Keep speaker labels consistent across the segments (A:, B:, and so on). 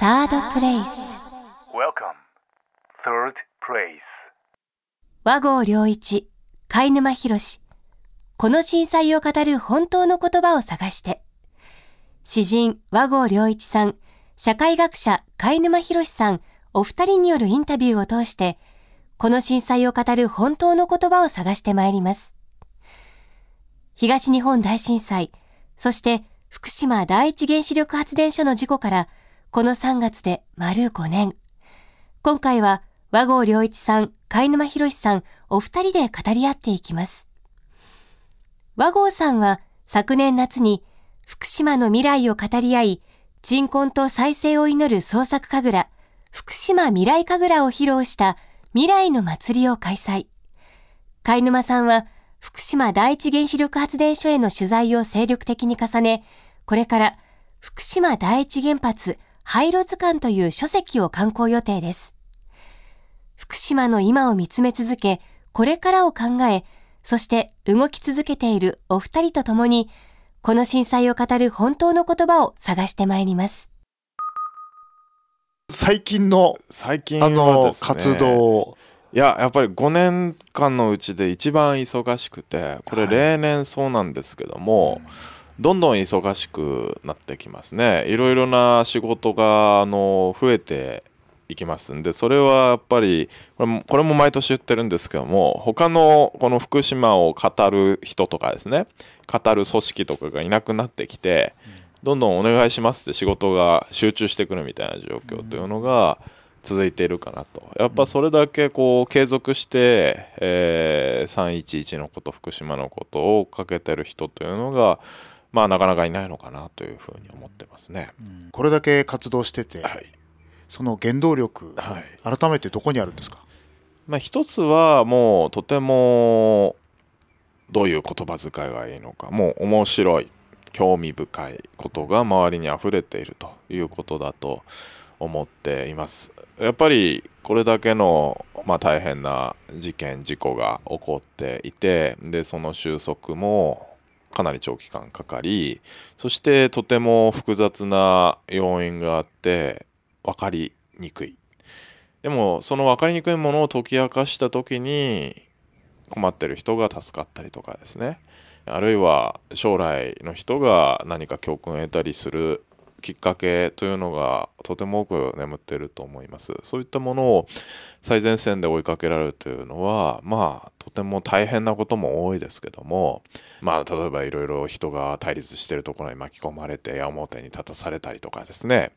A: サードプレイス
B: Welcome. Third place.
A: 和合良一貝沼博士この震災を語る本当の言葉を探して詩人和合良一さん社会学者貝沼博士さんお二人によるインタビューを通してこの震災を語る本当の言葉を探してまいります東日本大震災そして福島第一原子力発電所の事故からこの3月で丸5年今回は和合良一さん、貝沼博さん、お二人で語り合っていきます。和合さんは昨年夏に福島の未来を語り合い、鎮魂と再生を祈る創作神楽、福島未来神楽を披露した未来の祭りを開催。貝沼さんは福島第一原子力発電所への取材を精力的に重ね、これから福島第一原発廃炉図鑑という書籍を刊行予定です。福島の今を見つめ続け、これからを考え、そして動き続けているお二人と共に、この震災を語る本当の言葉を探してまいります。
C: 最近の
D: 最近ね
C: の活動
D: いややっぱり5年間のうちで一番忙しくてこれ
C: はい
D: 例年そうなんですけども、どんどん忙しくなってきますね。いろいろな仕事があの増えていきます。んでそれはやっぱりこれもこれも毎年言ってるんですけども他のこの福島を語る人とかですね語る組織とかがいなくなってきて、どんどんお願いしますって仕事が集中してくるみたいな状況というのが続いているかなと。やっぱそれだけこう継続して、えー311のこと福島のことをかけてる人というのがまあなかなかいないのかなというふうに思ってますね。
C: これだけ活動してて、
D: はい。
C: その原動力、
D: はい。
C: 改めてどこにあるんですか？
D: まあ、一つはもうとてもどういう言葉遣いがいいのかもう面白い興味深いことが周りに溢れているということだと思っています。やっぱりこれだけの、まあ、大変な事件事故が起こっていてでその収束もかなり長期間かかりそしてとても複雑な要因があって分かりにくい。でもその分かりにくいものを解き明かした時に困ってる人が助かったりとかですね。あるいは将来の人が何か教訓を得たりするきっかけというのがとても多く眠っていると思います。そういったものを最前線で追いかけられるというのはまあとても大変なことも多いですけどもまあ例えばいろいろ人が対立してるところに巻き込まれて矢面に立たされたりとかですね。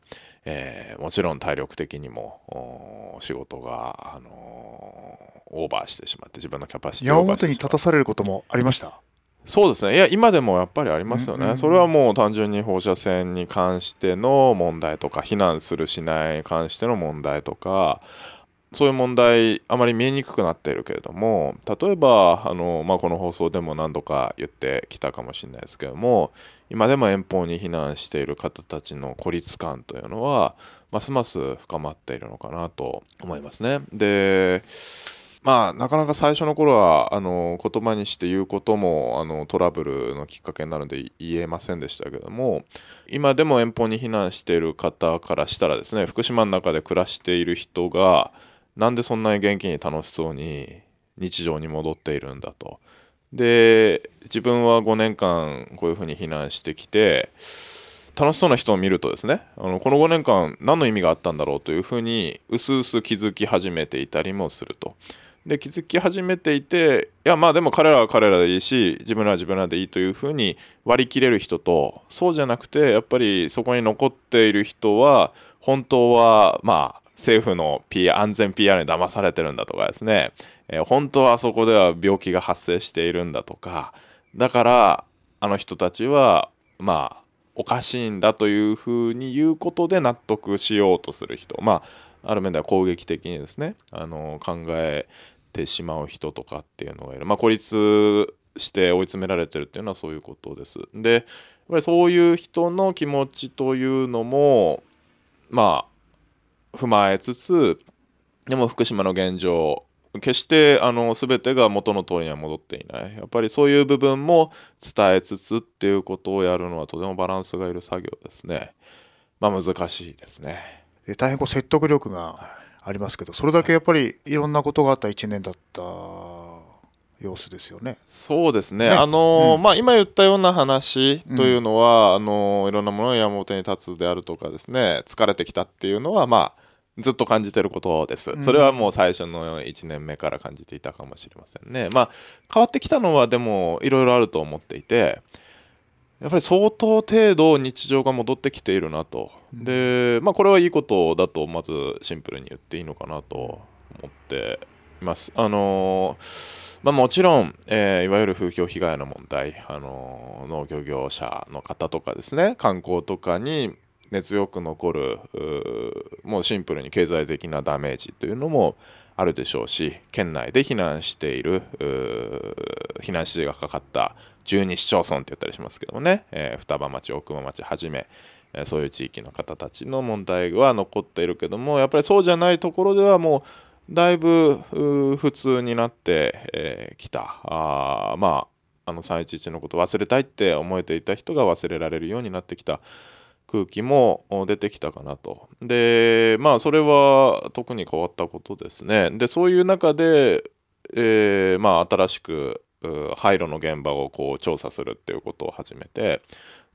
D: えーもちろん体力的にも仕事が、あのーオーバーしてしまって自分のキャパシティをオーバーしてしまう。
C: 面に立たされることもありました？
D: そうですね。いや今でもやっぱりありますよね、
C: うんうんうん。
D: それはもう単純に放射線に関しての問題とか避難するしないに関しての問題とかそういう問題あまり見えにくくなっているけれども例えばあの、まあ、この放送でも何度か言ってきたかもしれないですけども今でも遠方に避難している方たちの孤立感というのはますます深まっているのかなと思いますね。でまあなかなか最初の頃はあの言葉にして言うこともあのトラブルのきっかけになるので言えませんでしたけども今でも遠方に避難している方からしたらですね福島の中で暮らしている人がなんでそんなに元気に楽しそうに日常に戻っているんだと。で自分は5年間こういうふうに避難してきて楽しそうな人を見るとですねあのこの5年間何の意味があったんだろうというふうにうすうす気づき始めていたりもすると。で気づき始めていていやまあでも彼らは彼らでいいし自分らは自分らでいいというふうに割り切れる人とそうじゃなくてやっぱりそこに残っている人は本当はまあ政府の P 安全 PR に騙されてるんだとかですね、えー本当はそこでは病気が発生しているんだとか。だからあの人たちはまあおかしいんだというふうに言うことで納得しようとする人。まあある面では攻撃的にですねあの考えてしまう人とかっていうのがいる。まあ孤立して追い詰められてるっていうのはそういうことです。でやっぱりそういう人の気持ちというのもまあ踏まえつつでも福島の現状決してあの全てが元の通りには戻っていない。やっぱりそういう部分も伝えつつっていうことをやるのはとてもバランスがいる作業ですね。まあ難しいですね。
C: で大変こう説得力がありますけどそれだけやっぱりいろんなことがあった1年だった様子ですよね。
D: そうですね。
C: ね。
D: あのー
C: うん。
D: まあ、今言ったような話というのは、あのーいろんなものが山本に立つであるとかですね疲れてきたっていうのは、まあ、ずっと感じてることです、
C: うん。
D: それはもう最初の1年目から感じていたかもしれませんね。まあ、変わってきたのはでもいろいろあると思っていてやっぱり相当程度日常が戻ってきているなと、で、まあ、これはいいことだとまずシンプルに言っていいのかなと思っています。あのーまあ、もちろん、えーいわゆる風評被害の問題、あのー農業業者の方とかですね観光とかに根強く残るもうシンプルに経済的なダメージというのもあるでしょうし県内で避難している避難指示がかかった12市町村って言ったりしますけどもね、えー双葉町大熊町はじめえーそういう地域の方たちの問題は残っているけどもやっぱりそうじゃないところではもうだいぶ普通になってき、えーた。あまああの311のこと忘れたいって思えていた人が忘れられるようになってきた空気も出てきたかなと。でまあそれは特に変わったことですね。でそういう中で、えーまあ新しく廃炉の現場をこう調査するっていうことを始めて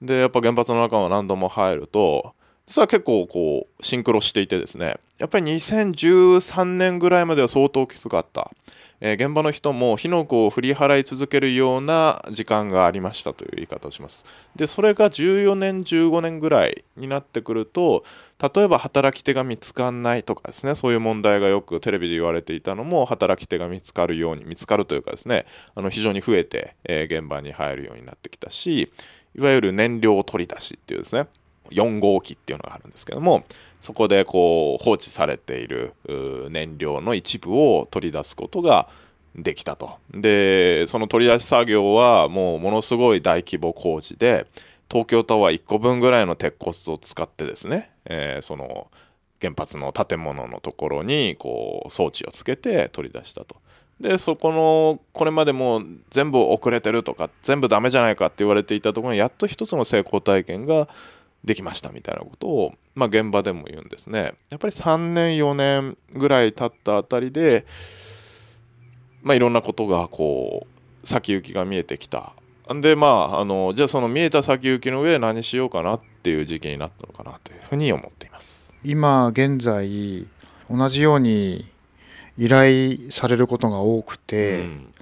D: でやっぱ原発の中を何度も入ると実は結構こうシンクロしていてですねやっぱり2013年ぐらいまでは相当きつかった、えー現場の人も火の粉を振り払い続けるような時間がありましたという言い方をします。でそれが14年15年ぐらいになってくると例えば働き手が見つかんないとかですねそういう問題がよくテレビで言われていたのも働き手が見つかるように見つかるというかですねあの非常に増えて、えー現場に入るようになってきたしいわゆる燃料取り出しっていうですね4号機っていうのがあるんですけどもそこでこう放置されている燃料の一部を取り出すことができたと。でその取り出し作業はもうものすごい大規模工事で東京タワー1個分ぐらいの鉄骨を使ってですね、えーその原発の建物のところにこう装置をつけて取り出したと。でそこのこれまでも全部遅れてるとか全部ダメじゃないかって言われていたところにやっと一つの成功体験ができましたみたいなことを、まあ、現場でも言うんですね。やっぱり3年4年ぐらい経ったあたりで、まあ、いろんなことがこう先行きが見えてきた。でまああのじゃあその見えた先行きの上で何しようかなっていう時期になったのかなというふうに思っています。
C: 今現在同じように依頼されることが多くて、
D: うん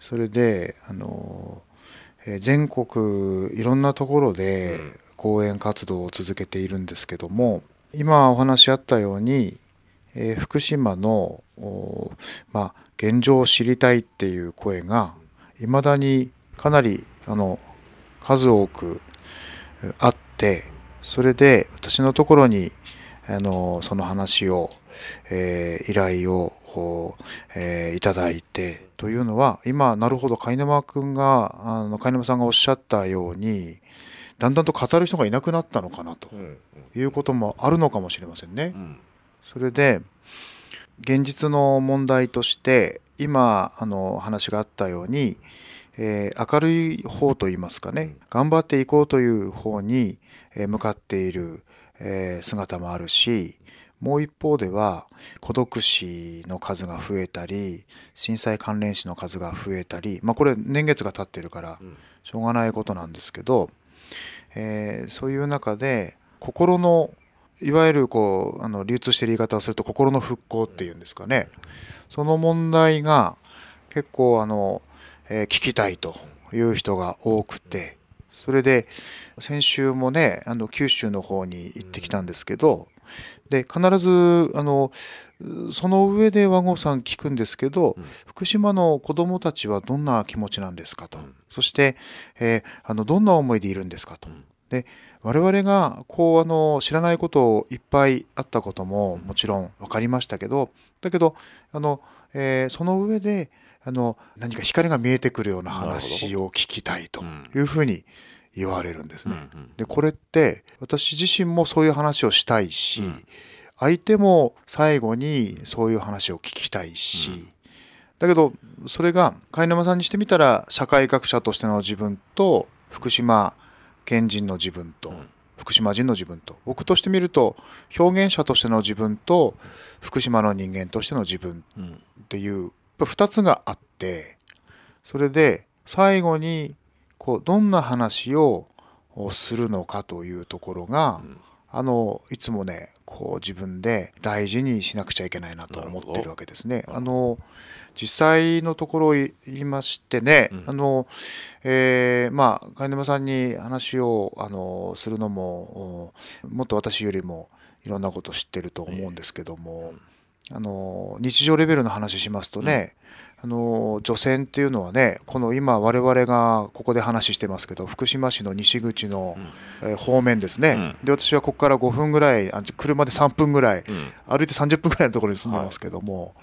C: それであの、えー全国いろんなところで
D: うん
C: 講演活動を続けているんですけども今お話あったように、えー福島の、おまあ、現状を知りたいっていう声がいまだにかなりあの数多くえあってそれで私のところにあのその話を、えー依頼をこうえーいただいてというのは今なるほど貝沼君があの貝沼さんがおっしゃったようにだんだんと語る人がいなくなったのかなと
D: うん
C: いうこともあるのかもしれませんね
D: う。ん
C: それで現実の問題として今あの話があったように、えー明るい方といいますかね頑張っていこうという方にえー向かっている、えー姿もあるしもう一方では孤独死の数が増えたり震災関連死の数が増えたりまあこれ年月が経ってるから
D: うん。
C: しょうがないことなんですけど、えーそういう中で心のいわゆるこうあの流通している言い方をすると心の復興っていうんですかね。その問題が結構あの、えー聞きたいという人が多くてそれで先週もねあの九州の方に行ってきたんですけどで必ずあのその上で和合さん聞くんですけど、
D: うん。
C: 福島の子どもたちはどんな気持ちなんですかと、
D: うん。
C: そして、えーあのどんな思いでいるんですかと、
D: うん。
C: で我々がこうあの知らないこといっぱいあったことももちろん分かりましたけどだけどあの、えーその上であの何か光が見えてくるような話を聞きたいと
D: うん
C: いうふうに言われるんですね。
D: うん。
C: でこれって私自身もそういう話をしたいし、
D: うん。
C: 相手も最後にそういう話を聞きたいし、
D: うん。
C: だけどそれが貝沼さんにしてみたら社会学者としての自分と福島県人の自分と、
D: うん。
C: 福島人の自分と僕として見ると表現者としての自分と福島の人間としての自分
D: うん。
C: っていう2つがあってそれで最後にこうどんな話をするのかというところが、
D: うん。
C: あのいつもねこう自分で大事にしなくちゃいけないなと思ってるわけですね。あの実際のところを言いましてね、
D: うん。
C: あのえーまあ貝沼さんに話をあのするのもおもっと私よりもいろんなこと知ってると思うんですけども、あの日常レベルの話しますとね、あの除染っていうのはねこの今我々がここで話してますけど福島市の西口の、えー方面ですね、で私はここから5分ぐらいあ車で3分ぐらい
D: うん。
C: 歩いて30分ぐらいのところに住んでますけども、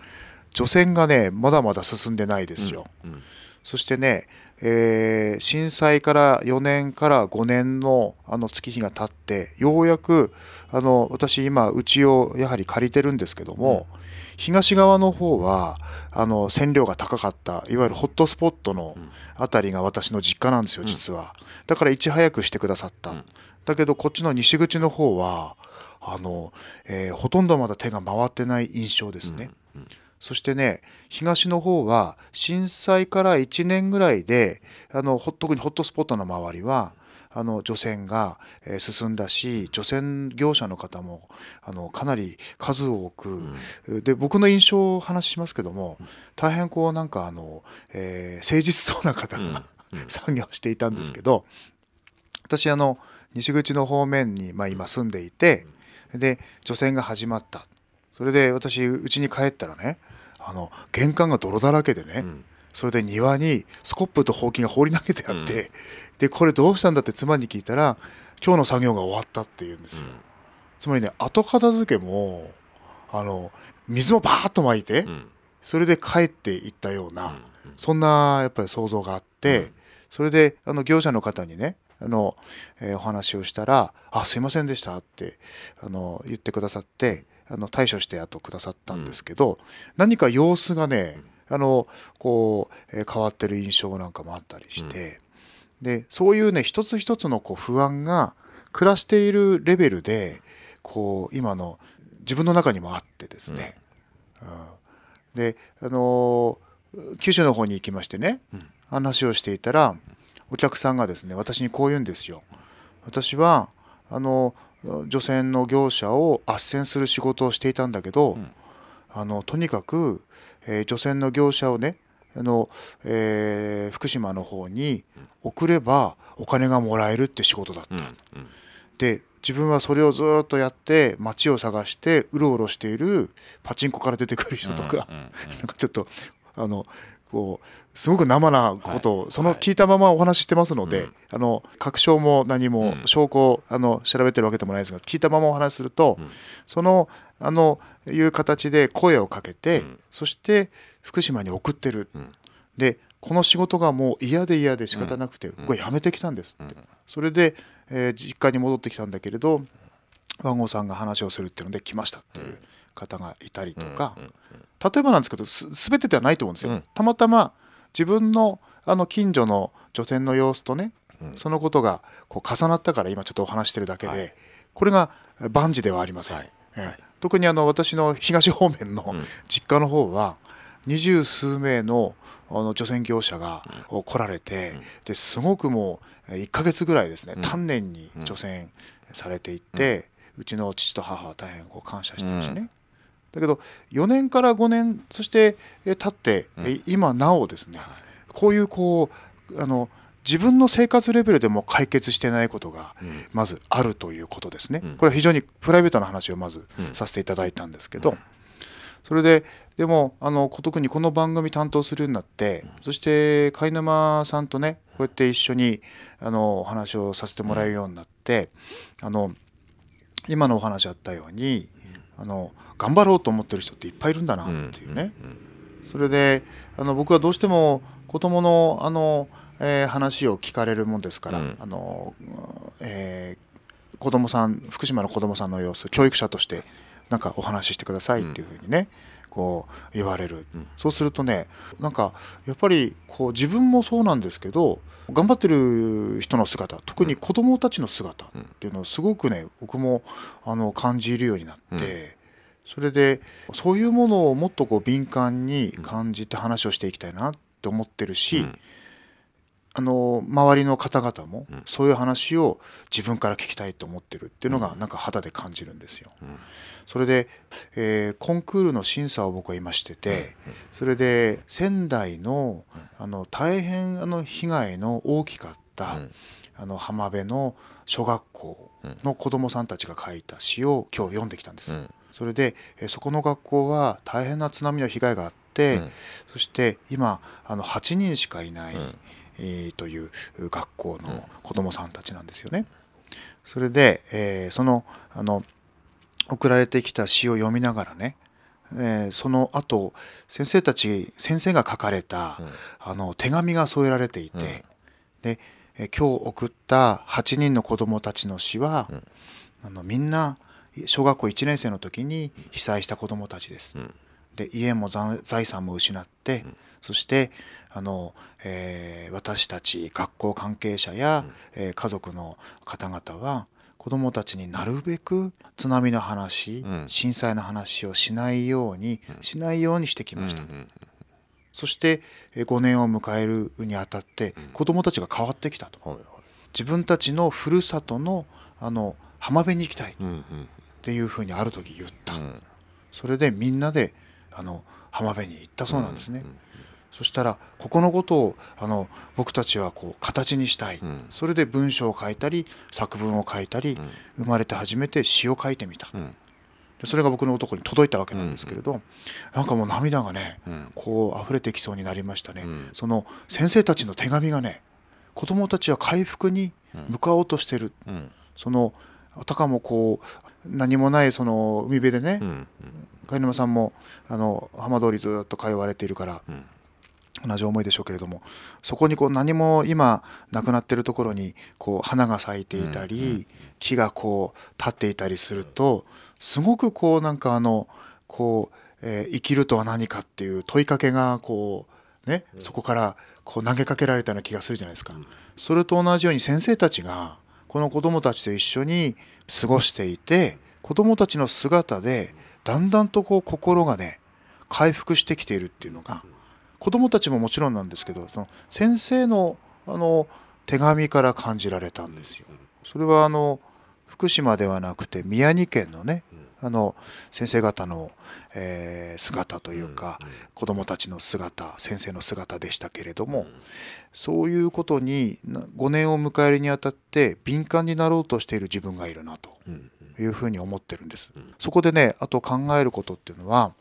C: 除染がねまだまだ進んでないですよ。
D: うん
C: そしてね、えー震災から4年から5年のあの月日が経ってようやくあの私今うちをやはり借りてるんですけども、東側の方はあの線量が高かったいわゆるホットスポットのあたりが私の実家なんですよ実は、だからいち早くしてくださった、
D: ん。
C: だけどこっちの西口の方はあの、えーほとんどまだ手が回ってない印象ですね、そしてね東の方は震災から1年ぐらいであのほ特にホットスポットの周りはあの除染がえー進んだし除染業者の方もあのかなり数多く、で僕の印象をお話ししますけども大変こうなんかあの、えー誠実そうな方が、作業していたんですけど、私あの西口の方面に、まあ、今住んでいてで除染が始まったそれで私家に帰ったらねあの玄関が泥だらけでね、
D: ん。
C: それで庭にスコップとほうきが放り投げてあって、でこれどうしたんだって妻に聞いたら今日の作業が終わったって言うんですよ、つまりね後片付けもあの水もバーッと巻いて、
D: うん。
C: それで帰っていったような、そんなやっぱり想像があって、それであの業者の方にねあの、えーお話をしたら「あすいませんでした」ってあの言ってくださってあの対処してあとくださったんですけど、何か様子がねあのこう、えー変わってる印象なんかもあったりして、でそういうね一つ一つのこう不安が暮らしているレベルでこう今の自分の中にもあってですね、であのー九州の方に行きましてね、話をしていたらお客さんがですね私にこう言うんですよ。私はあの除染の業者を斡旋する仕事をしていたんだけど、あのとにかく、えー除染の業者をねあの、えー福島の方に送ればお金がもらえるって仕事だった。で自分はそれをずっとやって街を探してうろうろしているパチンコから出てくる人とか、なんかちょっとあのこうすごく生なことを、その聞いたままお話ししてますので、あの確証も何も
D: うん。
C: 証拠をあの調べてるわけでもないですが聞いたままお話しすると、そのあのいう形で声をかけて、
D: うん。
C: そして福島に送ってる、
D: ん。
C: でこの仕事がもう嫌で嫌で仕方なくて、僕は辞めてきたんですって、それで、えー実家に戻ってきたんだけれど和合さんが話をするっていうので来ましたっていう方がいたりとか、例えばなんですけどす全てではないと思うんですよ。
D: うん。
C: たまたま自分のあの近所の除染の様子とね、そのことがこう重なったから今ちょっとお話してるだけで、
D: はい。
C: これが万事ではありません。
D: はい。
C: ええ。特にあの私の東方面の
D: ん。
C: 実家の方は二十数名のあの除染業者が来られて、ですごくもう1ヶ月ぐらいですね、丹念に除染されていって、うちの父と母は大変こう感謝してるしね、だけど4年から5年そしてえ経って、え今なおですね、こういうこうあの自分の生活レベルでも解決してないことがまずあるということですね。これは非常にプライベートな話をまずさせていただいたんですけど、それででもあの特にこの番組担当するようになって、そして貝沼さんとねこうやって一緒にあのお話をさせてもらえるようになって、あの今のお話あったように、あの頑張ろうと思ってる人っていっぱいいるんだなっていうね、それであの僕はどうしても子供のあの、えー話を聞かれるもんですから、
D: うん。
C: あのえー子供さん福島の子供さんの様子教育者としてなんかお話ししてくださいっていうふうにね、こう言われる、
D: うん。
C: そうするとねなんかやっぱりこう自分もそうなんですけど頑張ってる人の姿特に子供たちの姿っていうのをすごくね僕もあの感じるようになって、
D: うん。
C: それでそういうものをもっとこう敏感に感じて話をしていきたいなって思ってるし、
D: うん
C: あの周りの方々も
D: うん。
C: そういう話を自分から聞きたいと思ってるっていうのがなんか肌で感じるんですよ。
D: うん。
C: それで、えーコンクールの審査を僕は今しててそれで仙台のあの大変あの被害の大きかった、
D: うん。
C: あの浜辺の小学校の子どもさんたちが書いた詩を今日読んできたんです。
D: うん。
C: それで、えーそこの学校は大変な津波の被害があって、
D: うん。
C: そして今あの8人しかいない、
D: うん
C: えーという学校の子どもさんたちなんですよね。それで、えーそのあの送られてきた詩を読みながらね、えーその後先生たち先生が書かれた、
D: うん。
C: あの手紙が添えられていて、
D: うん。
C: で、えー今日送った8人の子どもたちの詩は、
D: うん。
C: あのみんな小学校1年生の時に被災した子どもたちです。
D: うん
C: で家も財財産も失って、そしてあの、えー私たち学校関係者や、えー家族の方々は子どもたちになるべく津波の話、
D: うん。
C: 震災の話をしないように、しないようにしてきました。
D: うん
C: そしてえー5年を迎えるにあたって子どもたちが変わってきたと。
D: はいはい。
C: 自分たちのふるさとのあの浜辺に行きたいっ
D: うんうん。
C: ていうふうにある時言った、
D: うん。
C: それでみんなであの浜辺に行ったそうなんですね、そしたらここのことをあの僕たちはこう形にしたい、
D: うん。
C: それで文章を書いたり作文を書いたり、生まれて初めて詩を書いてみた、それが僕の男に届いたわけなんですけれど、なんかもう涙がね、
D: うん。
C: こう溢れてきそうになりましたね、
D: うん。
C: その先生たちの手紙がね子供たちは回復に向かおうとしてる、
D: うん。
C: そのあたかもこう何もないその海辺でね、
D: うん
C: 貝沼さんもあの浜通りずっと通われているから
D: うん。
C: 同じ思いでしょうけれどもそこにこう何も今なくなってるところにこう花が咲いていたり、木がこう立っていたりするとすごくこうなんかあのこう、えー生きるとは何かっていう問いかけがこうねそこからこう投げかけられたような気がするじゃないですか。それと同じように先生たちがこの子どもたちと一緒に過ごしていて子どもたちの姿でだんだんとこう心がね回復してきているっていうのが子どもたちももちろんなんですけどその先生のあの手紙から感じられたんですよ。それはあの福島ではなくて宮城県のねあの先生方の、えー姿というか子どもたちの姿先生の姿でしたけれどもそういうことにな5年を迎えるにあたって敏感になろうとしている自分がいるなと
D: うん
C: いうふうに思ってるんです。そこでねあと考えることっていうのは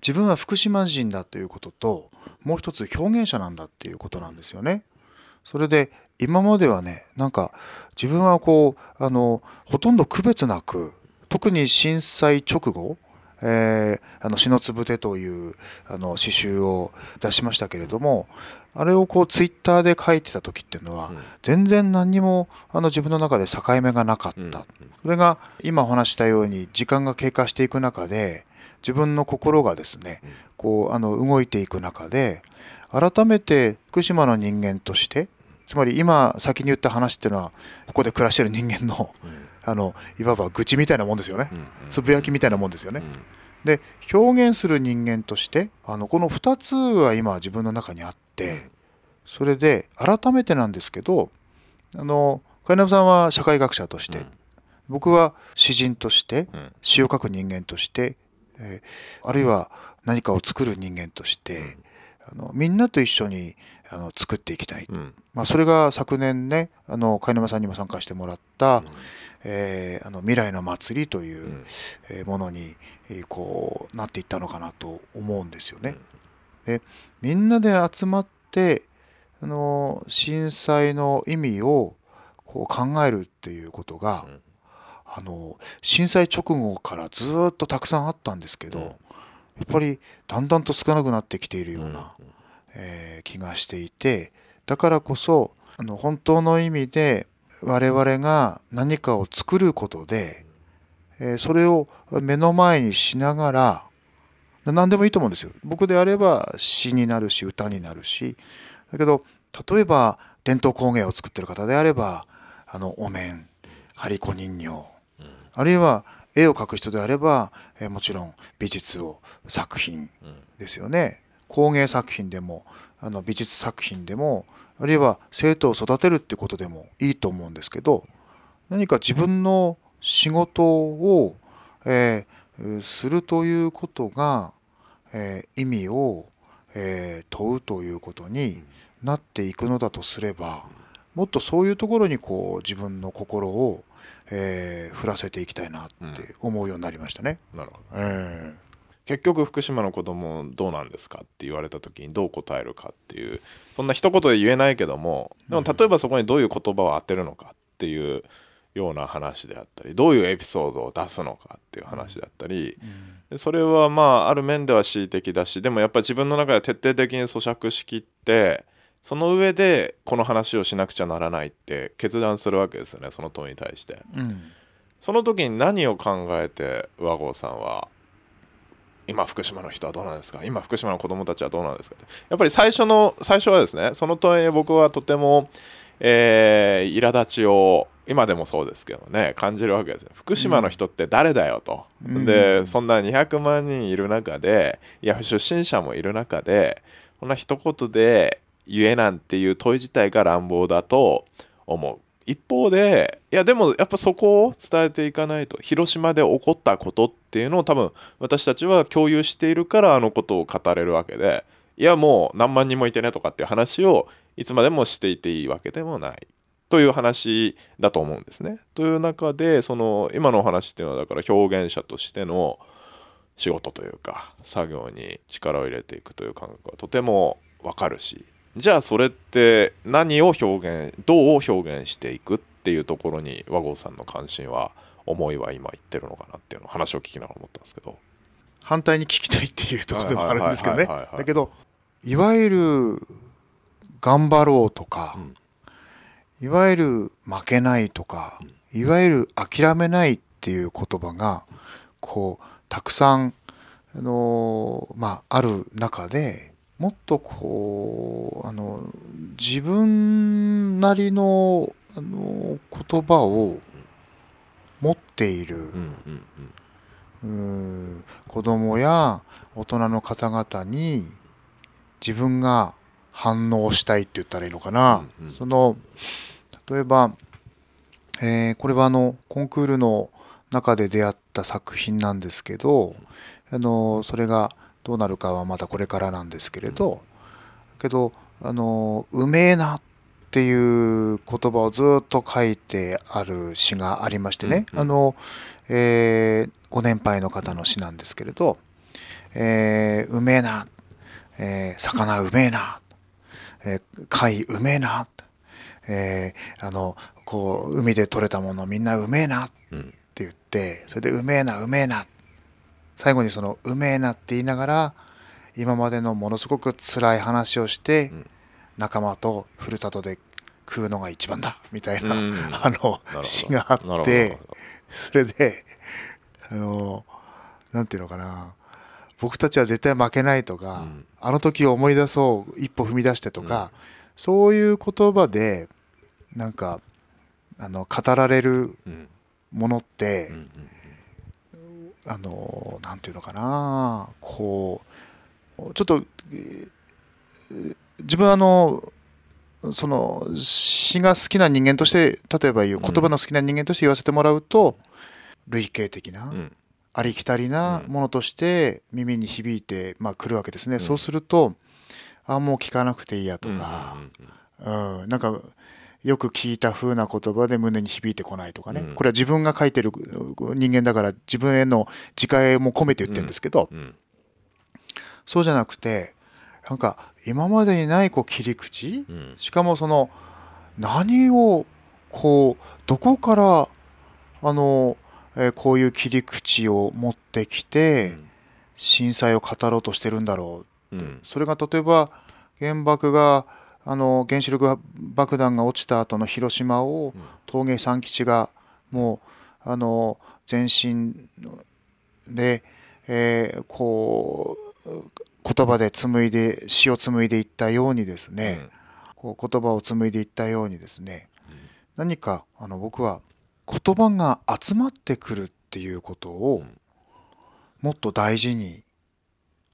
C: 自分は福島人だということともう一つ表現者なんだっていうことなんですよね。それで今まではねなんか自分はこうあのほとんど区別なく特に震災直後えーあの「死のつぶて」というあの詩集を出しましたけれどもあれをこうツイッターで書いてた時っていうのは全然何にもあの自分の中で境目がなかった、
D: うん
C: それが今お話ししたように時間が経過していく中で自分の心がですねこうあの動いていく中で改めて福島の人間としてつまり今先に言った話っていうのはここで暮らしてる人間のあのいわば愚痴みたいなもんですよね。つぶやきみたいなもんですよね。で表現する人間としてあのこの2つは今自分の中にあってそれで改めてなんですけどあの貝山さんは社会学者として、僕は詩人として
D: うん。
C: 詩を書く人間として、えーあるいは何かを作る人間として、あのみんなと一緒にあの作っていきたい、
D: うん。
C: まあ、それが昨年ねあの貝沼さんにも参加してもらった、えーあの未来の祭りという、ものに、えーこうなっていったのかなと思うんですよね。でみんなで集まってあの震災の意味をこう考えるっていうことが、
D: うん。
C: あの震災直後からずっとたくさんあったんですけど、
D: うん。
C: やっぱりだんだんと少なくなってきているような、
D: うん。
C: えー気がしていてだからこそあの本当の意味で我々が何かを作ることで、えーそれを目の前にしながら何でもいいと思うんですよ。僕であれば詩になるし歌になるし。だけど例えば伝統工芸を作ってる方であればあのお面張り子人形あるいは絵を描く人であれば、えーもちろん美術を作品ですよね。工芸作品でもあの美術作品でもあるいは生徒を育てるってことでもいいと思うんですけど何か自分の仕事を、えーするということが、えー意味を、えー問うということになっていくのだとすればもっとそういうところにこう自分の心を、えー振らせていきたいなって思うようになりましたね。
D: なるほど。
C: え
D: 結局福島の子供どうなんですかって言われた時にどう答えるかっていうそんな一言で言えないけどもでも例えばそこにどういう言葉を当てるのかっていうような話であったりどういうエピソードを出すのかっていう話であったりでそれはまあある面では恣意的だしでもやっぱり自分の中で徹底的に咀嚼しきってその上でこの話をしなくちゃならないって決断するわけですよねその問いに対して。
C: うん。
D: その時に何を考えて和合さんは今福島の人はどうなんですか？今福島の子供たちはどうなんですか？って。やっぱり最初の最初はですねその問いに僕はとても、えー苛立ちを今でもそうですけどね感じるわけですよ。福島の人って誰だよと、
C: うん。
D: でそんな200万人いる中でいや出身者もいる中でこんな一言で言えなんていう問い自体が乱暴だと思う一方でいやでもやっぱそこを伝えていかないと広島で起こったことっていうのを多分私たちは共有しているからあのことを語れるわけでいやもう何万人もいてねとかっていう話をいつまでもしていていいわけでもないという話だと思うんですね。という中でその今のお話っていうのはだから表現者としての仕事というか作業に力を入れていくという感覚はとてもわかるしじゃあそれって何を表現どう表現していくっていうところに和合さんの関心は思いは今言ってるのかなっていうのを話を聞きながら思ったんですけど。
C: 反対に聞きたいっていうところでもあるんですけどね。だけどいわゆる頑張ろうとか、
D: うん。
C: いわゆる負けないとか、いわゆる諦めないっていう言葉がこうたくさん、あのまあ、ある中でもっとこうあの自分なりのあの言葉を持っている、
D: うん
C: 子供や大人の方々に自分が反応したいって言ったらいいのかな、
D: うんうん。
C: その例えば、えーこれはあのコンクールの中で出会った作品なんですけどあのそれがどうなるかはまだこれからなんですけれど、けどあのうめえなっていう言葉をずっと書いてある詩がありましてね、
D: うんうん。
C: あの、えーご年配の方の詩なんですけれど「えーうめえな」えー魚うめえな」えー貝うめえな」えーあのこう海で採れたものみんなうめえなって
D: うん
C: 言ってそれでうめえなうめえな最後にそのうめえなって言いながら今までのものすごく辛い話をして
D: うん。
C: 仲間とふるさとで食うのが一番だみたいな、
D: うん。
C: あの詩があってそれであのなんていうのかな僕たちは絶対負けないとか、
D: うん。
C: あの時を思い出そう一歩踏み出してとか、そういう言葉でなんかあの語られる
D: うん。
C: ものって、
D: うん
C: あのなんていうのかなこうちょっとえー自分はあのその詩が好きな人間として例えば言う
D: うん。
C: 言葉の好きな人間として言わせてもらうと、類型的な、ありきたりなものとして耳に響いて、まあ、来るわけですね、そうするとあもう聞かなくていいやとか、うんなんかよく聞いた風な言葉で胸に響いてこないとかね、
D: うん。
C: これは自分が書いてる人間だから自分への自戒も込めて言ってるんですけど、
D: うん。
C: そうじゃなくてなんか今までにないこう切り口。
D: うん。
C: しかもその何をこうどこからあの、えーこういう切り口を持ってきて震災を語ろうとしてるんだろう。
D: うん。
C: それが例えば原爆があの原子力爆弾が落ちた後の広島を
D: うん。
C: 陶芸三基地がもうあの全身で、えーこう言葉で紡いで詩を紡いでいったようにですね、こう言葉を紡いでいったようにですね、何かあの僕は言葉が集まってくるっていうことを
D: うん。
C: もっと大事に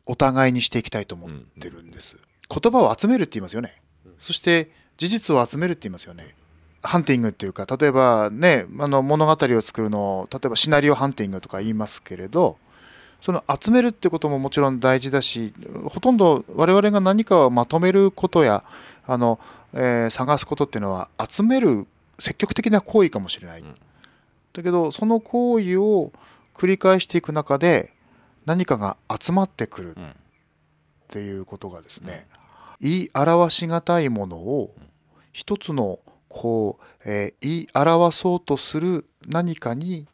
C: お互いにしていきたいと思ってるんです。言葉を集めるって言いますよね。そして事実を集めるって言いますよね。ハンティングっていうか例えばねあの物語を作るのを例えばシナリオハンティングとか言いますけれどその集めるってことももちろん大事だしほとんど我々が何かをまとめることやあの、えー探すことっていうのは集める積極的な行為かもしれない。
D: うん
C: だけどその行為を繰り返していく中で何かが集まってくる
D: うん
C: っていうことがですね、言い表しがたいものを一つのこう、えー言い表そうとする何かに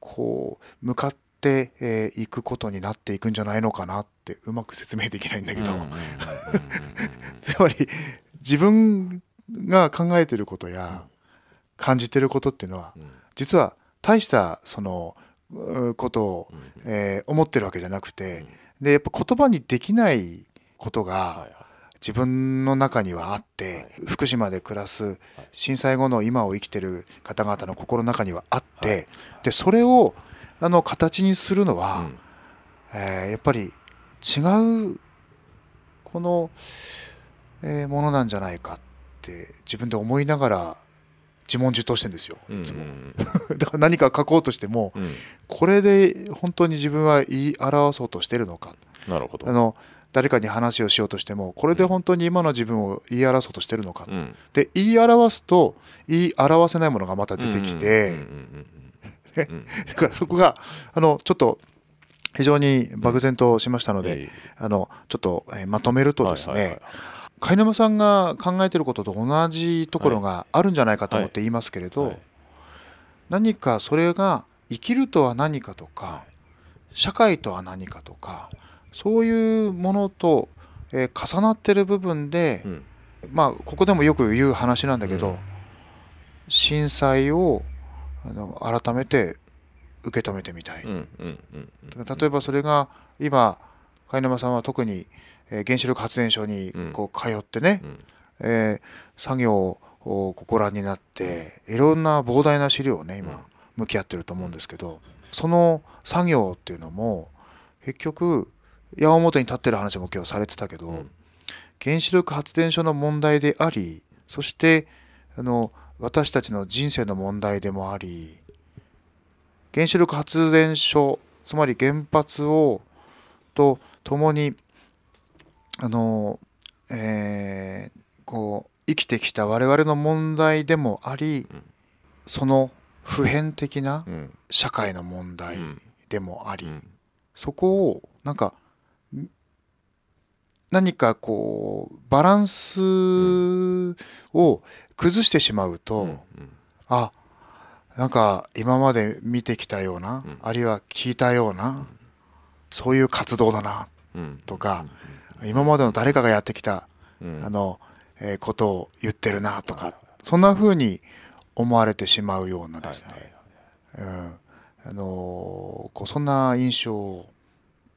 C: こう向かってい、えーいくことになっていくんじゃないのかなってうまく説明できないんだけど、つまり自分が考えてることや感じてることっていうのは実は大したそのうことを、
D: うん。
C: えー思ってるわけじゃなくてでやっぱ言葉にできないことが、自分の中にはあって、福島で暮らす震災後の今を生きてる方々の心の中にはあって、
D: はい。
C: でそれをあの形にするの
D: う
C: は、
D: ん。
C: えーやっぱり違うこの、えーものなんじゃないかって自分で思いながら自問自答してんですよいつも、
D: うん。
C: だから何か書こうとしてもこれで本当に自分は言い表そうとしてるのか。
D: なるほど。
C: あの誰かに話をしようとしてもこれで本当に今の自分を言い表そうとしてるのか、
D: うん。
C: で言い表すと言い表せないものがまた出てきて、
D: うんうんうんうんうん
C: だからそこがあのちょっと非常に漠然としましたので、
D: いえいえ
C: あのちょっと、えーまとめるとですね、
D: はいはいはい。
C: 貝沼さんが考えてることと同じところがあるんじゃないかと思って言いますけれど、
D: はい。
C: 何かそれが生きるとは何かとか社会とは何かとかそういうものと、えー重なってる部分で、
D: うん。
C: まあここでもよく言う話なんだけど、
D: うん。
C: 震災をあの改めて受け止めてみたい、例えばそれが今貝沼さんは特に、えー原子力発電所に
D: うん。
C: こう通ってね、
D: うん。
C: えー作業をご覧になっていろんな膨大な資料をね
D: うん。
C: 今向き合ってると思うんですけどその作業っていうのも結局矢面に立ってる話も今日されてたけど、
D: うん。
C: 原子力発電所の問題でありそしてあの私たちの人生の問題でもあり原子力発電所つまり原発をと共にあの、えーこう生きてきた我々の問題でもあり、
D: うん。
C: その普遍的な
D: うん。
C: 社会の問題
D: うん
C: でもあり、
D: うん。
C: そこをなんかん何かこうバランスを崩してしまうと、
D: うん
C: あなんか今まで見てきたような、
D: うん。
C: あるいは聞いたような、そういう活動だな
D: うん。
C: とか、今までの誰かがやってきた、
D: うん。
C: あの、えーことを言ってるなとか、
D: はい
C: そんな風に思われてしまうようなですね、
D: はいはい
C: うん。あのーこうそんな印象を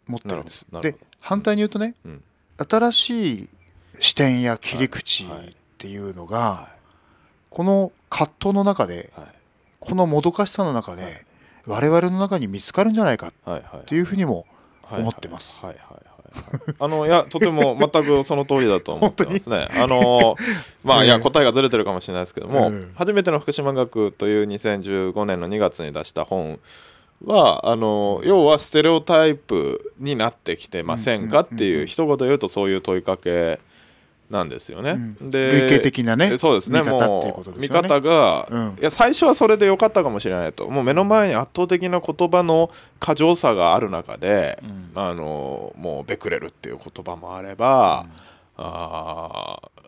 C: 持ってるんです。で反対に言うとね
D: うん
C: 新しい視点や切り口っていうのが、この葛藤の中で
D: はい。
C: このもどかしさの中
D: はい。
C: で我々の中に見つかるんじゃないかっていうふうにも
D: はい
C: 思ってます。
D: あのいやとても全くその通りだと思ってますね。あのまあいや
C: うん
D: 答えがずれてるかもしれないですけども、
C: うん。
D: 初めての福島学という2015年の2月に出した本はあの要はステレオタイプになってきてませんか
C: うん
D: っていう一言で言うとそういう問いかけなんですよね。
C: うん。
D: で
C: 類型的なね
D: そうですね。
C: 見方
D: も
C: っていうことです
D: 見
C: よね。
D: 方が、
C: うん。
D: いや最初はそれで良かったかもしれないと。もう目の前に圧倒的な言葉の過剰さがある中で、
C: うん。
D: あのもうベクレルっていう言葉もあれば、あー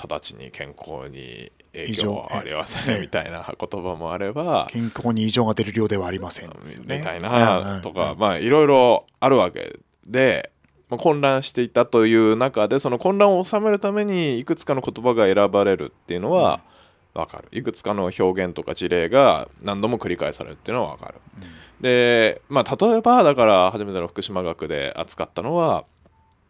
D: 直ちに健康に影響りませんみたいな言葉もあれば、
C: 健康に異常が出る量ではありません。ね。
D: みたいなとか、まあいろいろあるわけで、まあ、混乱していたという中でその混乱を収めるためにいくつかの言葉が選ばれるっていうのは、分かる。いくつかの表現とか事例が何度も繰り返されるっていうのは分かる、でまあ例えばだから初めての福島学で扱ったのは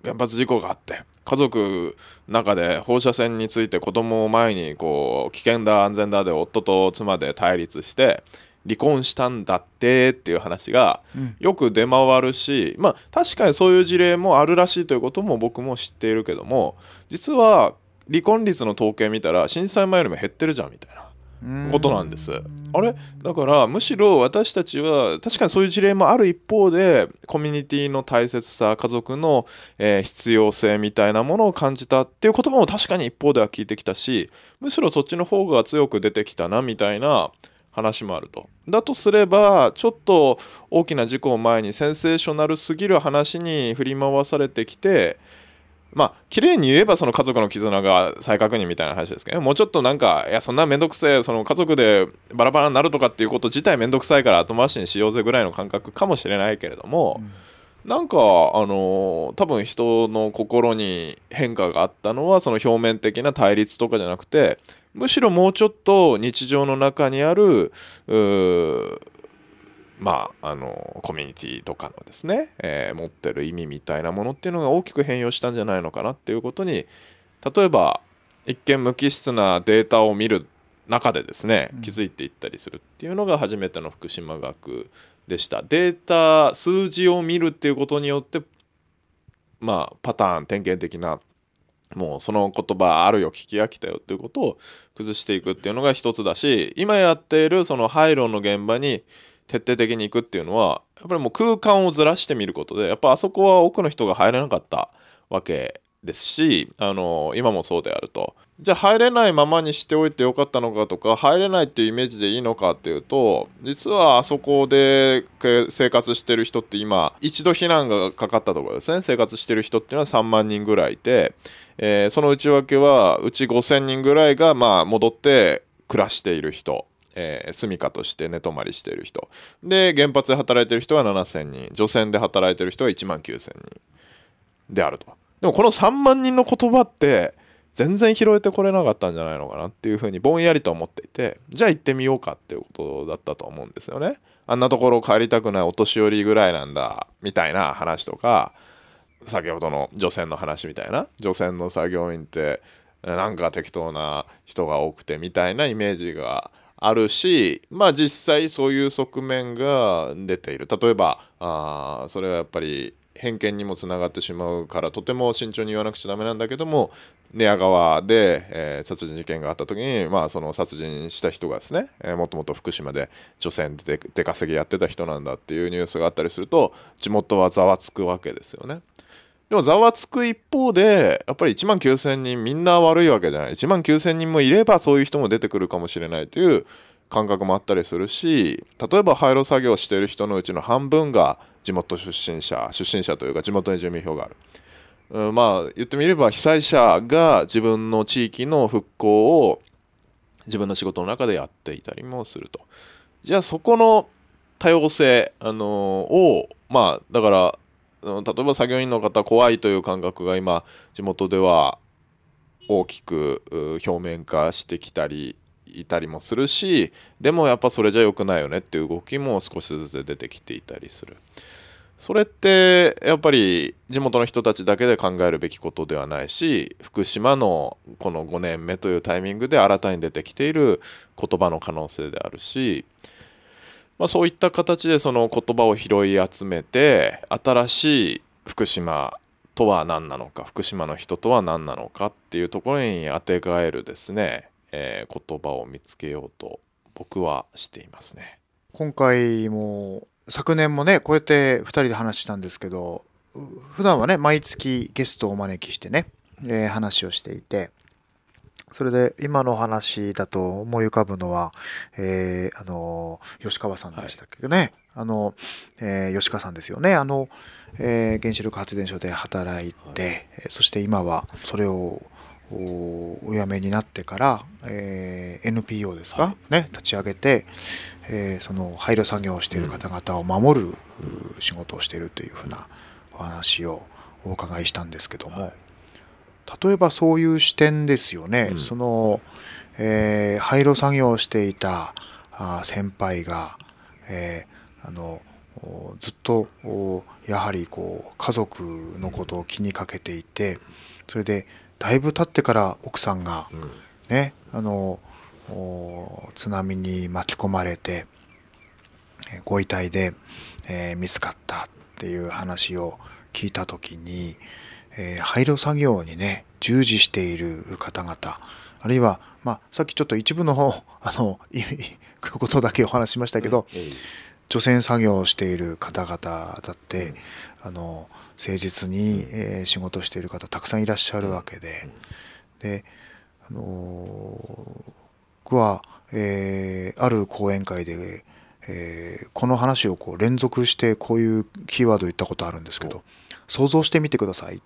D: 原発事故があって家族の中で放射線について子供を前にこう危険だ安全だで夫と妻で対立して離婚したんだってっていう話がよく出回るし、まあ確かにそういう事例もあるらしいということも僕も知っているけども実は離婚率の統計見たら震災前よりも減ってるじゃんみたいな。ことなんです。あれ？だからむしろ私たちは確かにそういう事例もある一方でコミュニティの大切さ家族の、えー必要性みたいなものを感じたっていう言葉も確かに一方では聞いてきたしむしろそっちの方が強く出てきたなみたいな話もあると。だとすればちょっと大きな事故を前にセンセーショナルすぎる話に振り回されてきてまあ綺麗に言えばその家族の絆が再確認みたいな話ですけどもうちょっとなんかいやそんな面倒くせえその家族でバラバラになるとかっていうこと自体面倒くさいから後回しにしようぜぐらいの感覚かもしれないけれども、なんかあの多分人の心に変化があったのはその表面的な対立とかじゃなくてむしろもうちょっと日常の中にあるうーまあ、あのコミュニティとかのですね、えー持ってる意味みたいなものっていうのが大きく変容したんじゃないのかなっていうことに例えば一見無機質なデータを見る中でですね気づいていったりするっていうのが初めての福島学でした。データ数字を見るっていうことによってまあパターン典型的なもうその言葉あるよ聞き飽きたよっていうことを崩していくっていうのが一つだし今やっているその廃炉の現場に徹底的に行くっていうのはやっぱりもう空間をずらしてみることでやっぱあそこは多くの人が入れなかったわけですしあの今もそうであると。じゃあ入れないままにしておいてよかったのかとか入れないっていうイメージでいいのかっていうと実はあそこで生活してる人って今一度避難がかかったところですね。生活してる人っていうのは3万人ぐらいいて、えーその内訳はうち5000人ぐらいがまあ戻って暮らしている人。えー、住処として寝泊まりしている人。で原発で働いてる人は7000人。除染で働いてる人は1万9000人。であると。でもこの3万人の言葉って全然拾えてこれなかったんじゃないのかなっていうふうにぼんやりと思っていてじゃあ行ってみようかっていうことだったと思うんですよね。あんなところ帰りたくないお年寄りぐらいなんだみたいな話とか先ほどの除染の話みたいな。除染の作業員ってなんか適当な人が多くてみたいなイメージがあるしまあ実際そういう側面が出ている例えばあそれはやっぱり偏見にもつながってしまうからとても慎重に言わなくちゃダメなんだけども寝屋川で、えー殺人事件があった時に、まあ、その殺人した人がですね、えーもともと福島で除染で出稼ぎやってた人なんだっていうニュースがあったりすると地元はざわつくわけですよね。でもざわつく一方でやっぱり1万9,000人みんな悪いわけじゃない1万9,000人もいればそういう人も出てくるかもしれないという感覚もあったりするし例えば廃炉作業をしている人のうちの半分が地元出身者出身者というか地元に住民票がある。うん、まあ言ってみれば被災者が自分の地域の復興を自分の仕事の中でやっていたりもすると。じゃあそこの多様性、あのをまあだから例えば作業員の方怖いという感覚が今地元では大きく表面化してきたりいたりもするしでもやっぱそれじゃ良くないよねっていう動きも少しずつ出てきていたりする。それってやっぱり地元の人たちだけで考えるべきことではないし福島のこの5年目というタイミングで新たに出てきている言葉の可能性であるし、まあ、そういった形でその言葉を拾い集めて新しい福島とは何なのか福島の人とは何なのかっていうところにあてがえるですね、えー言葉を見つけようと僕はしていますね。
C: 今回も昨年もねこうやって2人で話したんですけど普段はね毎月ゲストをお招きしてね、えー話をしていてそれで今の話だと思い浮かぶのは、えーあの吉川さんでしたけどね、あの、えー吉川さんですよね。あの、えー原子力発電所で働いて、えーそして今はそれをおお辞めになってから、えー NPO ですか、ね立ち上げて、えーその廃炉作業をしている方々を守る、う仕事をしているというふうなお話をお伺いしたんですけども、例えばそういう視点ですよね、
D: うん。
C: その、えー廃炉作業をしていたあー先輩が、えーあのおずっとおやはりこう家族のことを気にかけていてそれでだいぶ経ってから奥さんが
D: うん。
C: ねあのお津波に巻き込まれてえーご遺体で、えー見つかったっていう話を聞いた時に、えー廃炉作業にね従事している方々あるいは、まあ、さっきちょっと一部の方 あのいことだけお話ししましたけど、除染作業をしている方々だって、あの誠実に、えー仕事をしている方たくさんいらっしゃるわけで、で、あのー僕は、えーある講演会で、えーこの話をこう連続してこういうキーワードを言ったことあるんですけど想像してみてください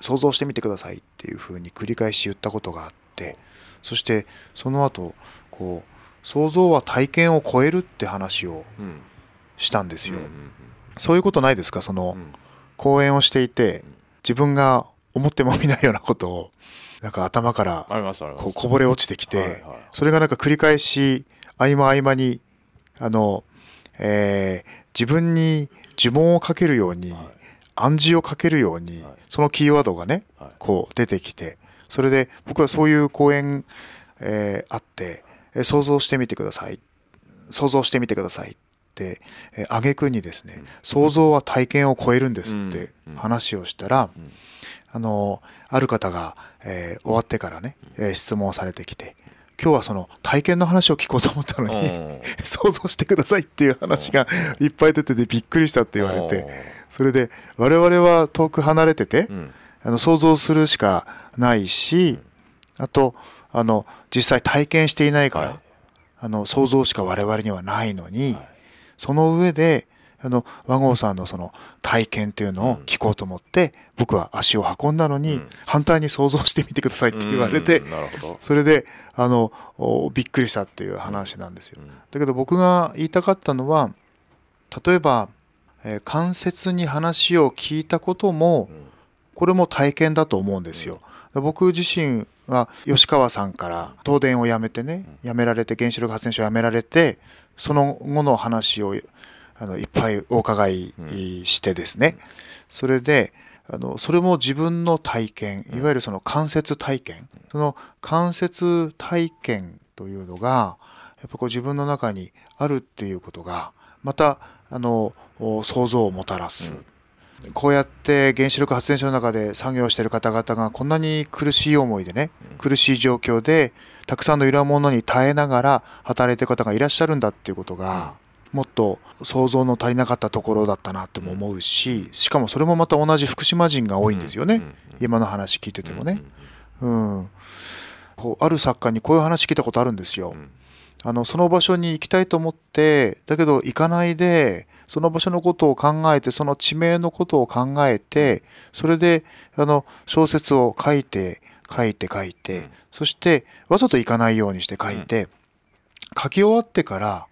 C: 想像してみてくださいっていうふうに繰り返し言ったことがあってそしてその後こう想像は体験を超えるって話を
D: うん。
C: したんですよ、
D: うん
C: そういうことないですか？その、
D: うん。
C: 講演をしていて自分が思ってもみないようなことをなんか頭からこうこぼれ落ちてきて、それがなんか繰り返し合間合間にあの、えー自分に呪文をかけるように、暗示をかけるように、
D: はい。
C: そのキーワードがね、
D: はい。
C: こう出てきてそれで僕はそういう講演、えーあって、えー想像してみてください。想像してみてくださいって、えー、挙句にですね、想像は体験を超えるんですって
D: うん。
C: 話をしたら、
D: ん。
C: あのある方が、えー終わってからね、えー質問されてきて今日はその体験の話を聞こうと思ったのに、
D: うん。
C: 想像してくださいっていう話がいっぱい出ててびっくりしたって言われてそれで我々は遠く離れてて、
D: うん。
C: あの想像するしかないし、あとあの実際体験していないから、
D: はい。
C: あの想像しか我々にはないのに、
D: はい。
C: その上であの和合さんのその体験っていうのを聞こうと思って、僕は足を運んだのに、
D: うん。
C: 反対に想像してみてくださいって言われて、
D: うん。なるほど。
C: それであのおびっくりしたっていう話なんですよ。
D: うん。
C: だけど僕が言いたかったのは例えば、えー間接に話を聞いたことも
D: うん。
C: これも体験だと思うんですよ。僕自身は吉川さんから東電を辞めてね辞められて原子力発電所を辞められてその後の話をあのいっぱいお伺いしてですね。それであのそれも自分の体験いわゆるその間接体験。その間接体験というのがやっぱこう自分の中にあるっていうことがまたあのお想像をもたらす。こうやって原子力発電所の中で作業している方々がこんなに苦しい思いでね、苦しい状況でたくさんのいろんなものに耐えながら働いている方がいらっしゃるんだっていうことが、もっと想像の足りなかったところだったなっても思うししかもそれもまた同じ福島人が多いんですよね、今の話聞いててもね。うんこうある作家にこういう話聞いたことあるんですよ。
D: ん。
C: あのその場所に行きたいと思ってだけど行かないでその場所のことを考えてその地名のことを考えてそれであの小説を書いて書いて書いて、
D: うん。
C: そしてわざと行かないようにして書いて、書き終わってから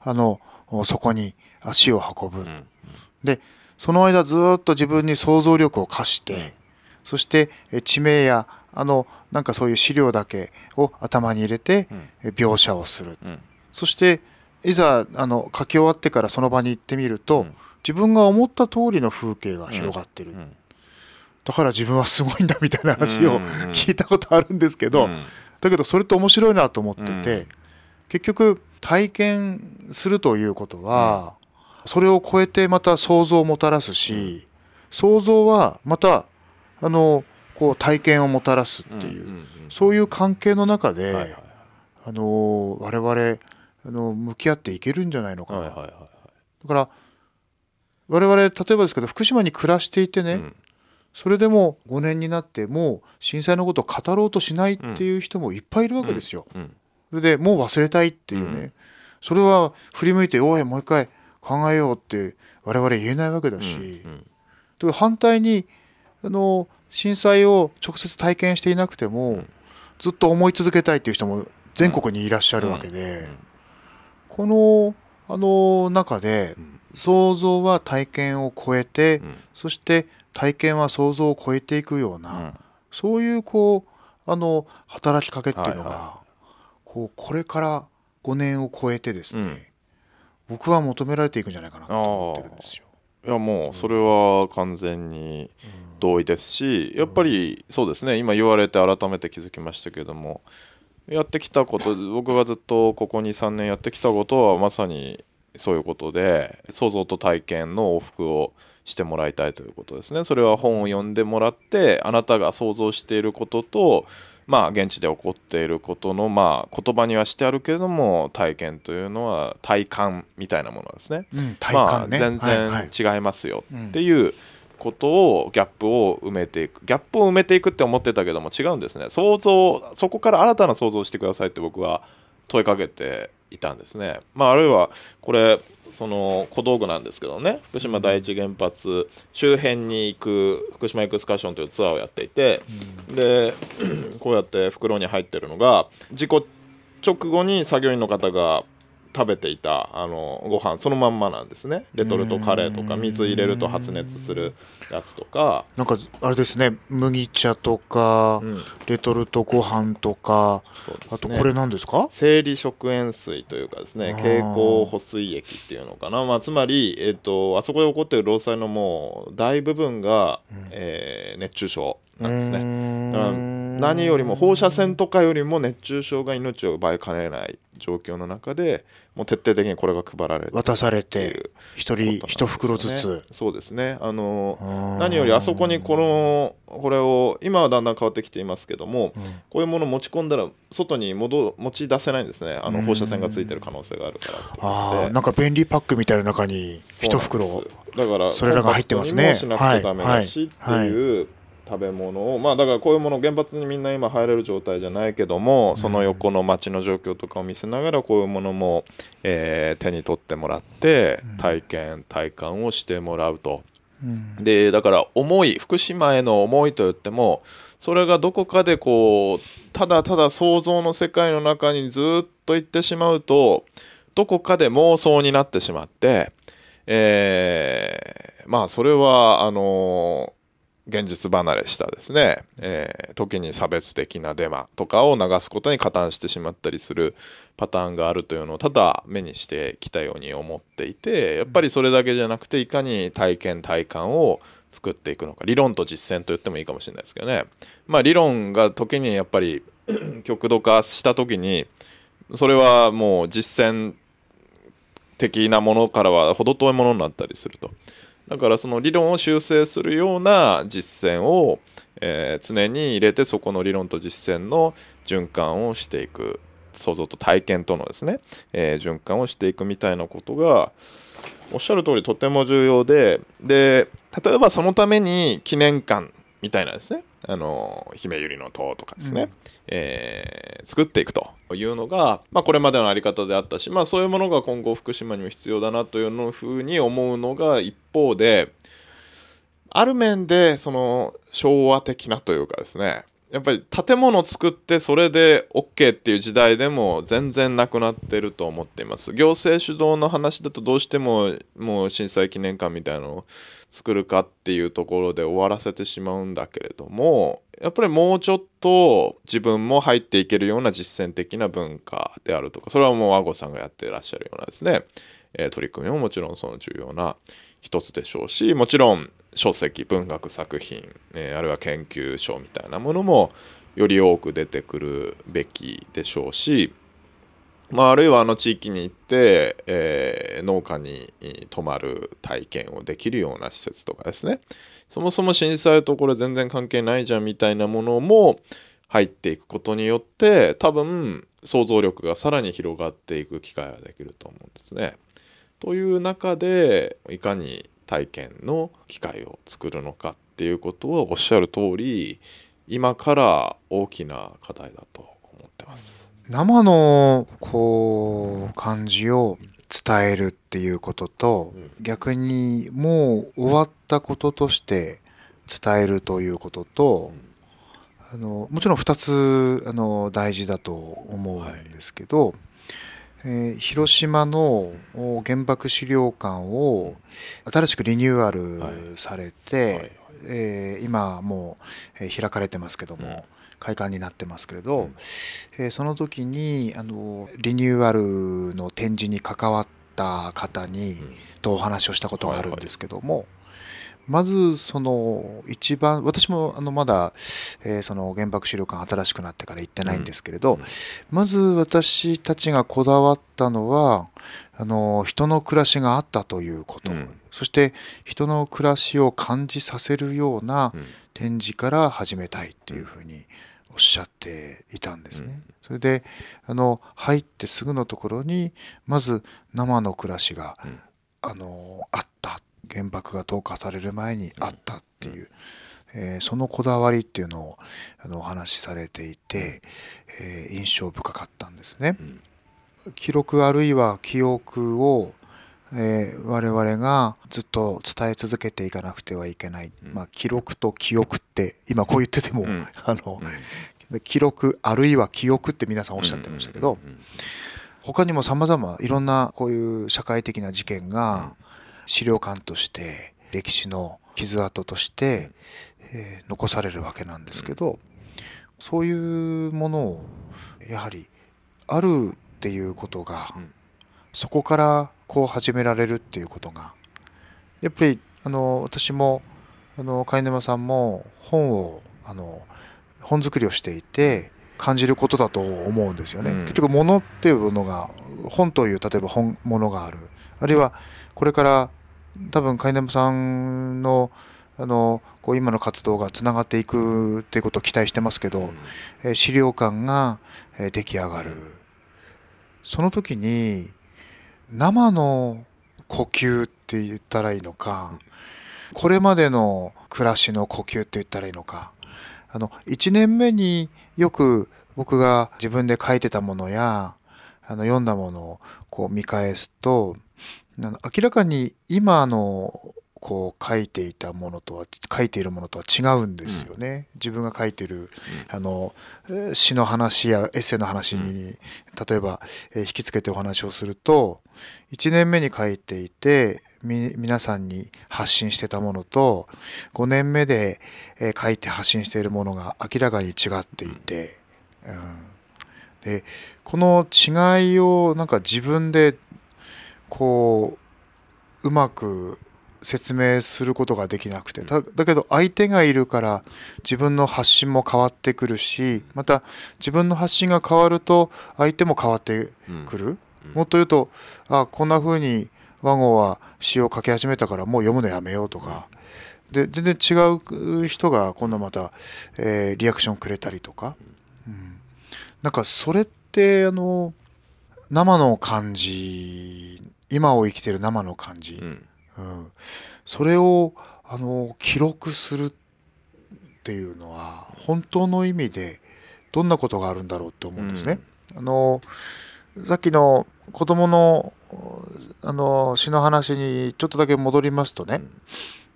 C: あのそこに足を運ぶ、
D: うん。
C: でその間ずっと自分に想像力を貸して、
D: うん。
C: そしてえ地名やあのなんかそういう資料だけを頭に入れて描写をする、
D: うん。
C: そしていざあの書き終わってからその場に行ってみると、
D: うん。
C: 自分が思った通りの風景が広がってる、
D: うん。
C: だから自分はすごいんだみたいな話を
D: うん。
C: 聞いたことあるんですけど、
D: うん。
C: だけどそれって面白いなと思ってて、
D: うん。
C: 結局体験するということは、それを超えてまた想像をもたらすし、想像はまたあのこう体験をもたらすっていう、
D: んんん
C: そういう関係の中で、
D: はいはい
C: あの我々あの向き合っていけるんじゃないのかな、
D: はいはいはい
C: だから我々例えばですけど福島に暮らしていてね、
D: うん。
C: それでも5年になってもう震災のことを語ろうとしないっていう人もいっぱいいるわけですよ。
D: うん
C: それでもう忘れたいっていうね、
D: うん。
C: それは振り向いて「おいもう一回考えよう」って我々言えないわけだし、
D: うん
C: だから反対にあの震災を直接体験していなくても、
D: ん。
C: ずっと思い続けたいっていう人も全国にいらっしゃるわけで、このあの中で
D: うん。
C: 想像は体験を超えて、
D: うん。
C: そして体験は想像を超えていくような、
D: うん
C: そういうこうあの働きかけっていうのが、
D: はいは
C: こうこれから5年を超えてですね、
D: うん。
C: 僕は求められていくんじゃないかなと思ってるんですよ。
D: いやもうそれは完全に同意ですしやっぱりそうですね今言われて改めて気づきましたけどもやってきたこと僕がずっとここ23年やってきたことはまさにそういうことで想像と体験の往復をしてもらいたいということですね。それは本を読んでもらってあなたが想像していることとまあ現地で起こっていることのまあ言葉にはしてあるけれども体験というのは体感みたいなものですね。
C: うん、体感ね、
D: まあ、全然違いますよっていうことをギャップを埋めていく。ギャップを埋めていくって思ってたけども違うんですね。想像そこから新たな想像をしてくださいって僕は問いかけていたんですね。まああるいはこれその小道具なんですけどね。福島第一原発周辺に行く福島エクスカーションというツアーをやっていて、で こうやって袋に入ってるのが事故直後に作業員の方が食べていたあのご飯そのまんまなんですね。レトルトカレーとか水入れると発熱するやつとか、
C: なんかあれですね。麦茶とか、
D: うん。
C: レトルトご飯とか、
D: ね。
C: あとこれ何ですか？
D: 生理食塩水というかですね経口補水液っていうのかな、まあ、つまり、えっとあそこで起こっている労災のもう大部分が、えー熱中症なんですね。何よりも放射線とかよりも熱中症が命を奪いかねない状況の中でもう徹底的にこれが配られて
C: 渡され
D: って
C: 一人一袋ずつ。
D: そうですね。あの何よりあそこにこのこれを今はだんだん変わってきていますけども、
C: うん。
D: こういうものを持ち込んだら外に戻持ち出せないんですね。あの
C: うん。
D: 放射線がついてる可能性があるから
C: あ
D: ことで
C: ーなんか便利パックみたいな中に一袋
D: だから
C: それらが入ってますね。
D: しなくちゃダメだしって
C: はい。
D: い。う食べ物をまあだからこういうもの原発にみんな今入れる状態じゃないけどもその横の街の状況とかを見せながらこういうものも、えー手に取ってもらって体験体感をしてもらうと。
C: うん。
D: でだから思い福島への思いといってもそれがどこかでこうただただ想像の世界の中にずっと行ってしまうとどこかで妄想になってしまって、えーまあそれはあの現実離れしたですね、えー時に差別的なデマとかを流すことに加担してしまったりするパターンがあるというのをただ目にしてきたように思っていてやっぱりそれだけじゃなくていかに体験体感を作っていくのか理論と実践と言ってもいいかもしれないですけどね。まあ理論が時にやっぱり 極度化した時にそれはもう実践的なものからは程遠いものになったりすると。だからその理論を修正するような実践を、えー常に入れてそこの理論と実践の循環をしていく想像と体験とのですね、えー循環をしていくみたいなことがおっしゃる通りとても重要でで例えばそのために記念館みたいなですねあの姫百合の塔とかですね、
C: うん。
D: えー作っていくというのが、まあ、これまでのあり方であったし、まあ、そういうものが今後福島にも必要だなというのふうに思うのが一方である面でその昭和的なというかですね。やっぱり建物を作ってそれで OK っていう時代でも全然なくなってると思っています。行政主導の話だとどうしてももう震災記念館みたいなのを作るかっていうところで終わらせてしまうんだけれどもやっぱりもうちょっと自分も入っていけるような実践的な文化であるとかそれはもう和合さんがやってらっしゃるようなですね、えー取り組みももちろんその重要な一つでしょうしもちろん書籍文学作品、えーあるいは研究書みたいなものもより多く出てくるべきでしょうし、まあ、あるいはあの地域に行って、えー農家に泊まる体験をできるような施設とかですねそもそも震災とこれ全然関係ないじゃんみたいなものも入っていくことによって多分想像力がさらに広がっていく機会ができると思うんですね。という中でいかに体験の機会を作るのかっていうことはおっしゃる通り今から大きな課題だと思ってます。
C: 生のこう感じを伝えるっていうことと、
D: うん。
C: 逆にもう終わったこととして伝えるということと、あのもちろん2つあの大事だと思うんですけど、えー広島のお原爆資料館を新しくリニューアルされて、
D: はい。
C: えー今もう、えー開かれてますけども、開館になってますけれど、えーその時にあのリニューアルの展示に関わった方に、とお話をしたことがあるんですけども、まずその一番私もあのまだ、えーその原爆資料館新しくなってから行ってないんですけれど、
D: うん。
C: まず私たちがこだわったのはあの人の暮らしがあったということ、
D: うん。
C: そして人の暮らしを感じさせるような
D: うん。
C: 展示から始めたいっていうふうにおっしゃっていたんですね。それであの入ってすぐのところにまず生の暮らしが、
D: うん。
C: あのあった。原爆が投下される前にあったっていう、えーそのこだわりっていうのをあのお話しされていて、えー印象深かったんですね。
D: うん。
C: 記録あるいは記憶を、えー我々がずっと伝え続けていかなくてはいけない、
D: うん。
C: まあ、記録と記憶って今こう言ってても、
D: うん。
C: あの記録あるいは記憶って皆さんおっしゃってましたけど、
D: うん
C: 他にも様々いろんなこういう社会的な事件が資料館として歴史の傷跡として、えー残されるわけなんですけど、そういうものをやはりあるっていうことが、
D: うん。
C: そこからこう始められるっていうことが。やっぱりあの私もあの貝沼さんも本をあの本作りをしていて感じることだと思うんですよね。
D: うん。
C: 結局物っていうものが本という例えば本物がある。あるいはこれから多分貝沼さんのあのこう今の活動がつながっていくっていうことを期待してますけど、えー資料館がえー出来上がる。その時に生の呼吸って言ったらいいのかこれまでの暮らしの呼吸って言ったらいいのか。あの1年目によく僕が自分で書いてたものやあの読んだものをこう見返すと明らかに今のこう書いていたものとは書いているものとは違うんですよね、自分が書いてるあのえー詩の話やエッセイの話に、例えば、えー引き付けてお話をすると1年目に書いていてみ皆さんに発信してたものと5年目で、えー書いて発信しているものが明らかに違っていて、うん、でこの違いをなんか自分でこううまく説明することができなくて。だだけど相手がいるから自分の発信も変わってくるしまた自分の発信が変わると相手も変わって
D: うん
C: くる、
D: うん。
C: もっと言うとあこんな風に和合は詩を書き始めたからもう読むのやめようとか。で全然違う人が今度また、えーリアクションくれたりとか、うん、なんかそれってあの生の感じ今を生きてる生の感じ、
D: うん
C: うん、それをあの記録するっていうのは本当の意味でどんなことがあるんだろうって思うんですね。あのさっきの子供のあの詩の話にちょっとだけ戻りますとね、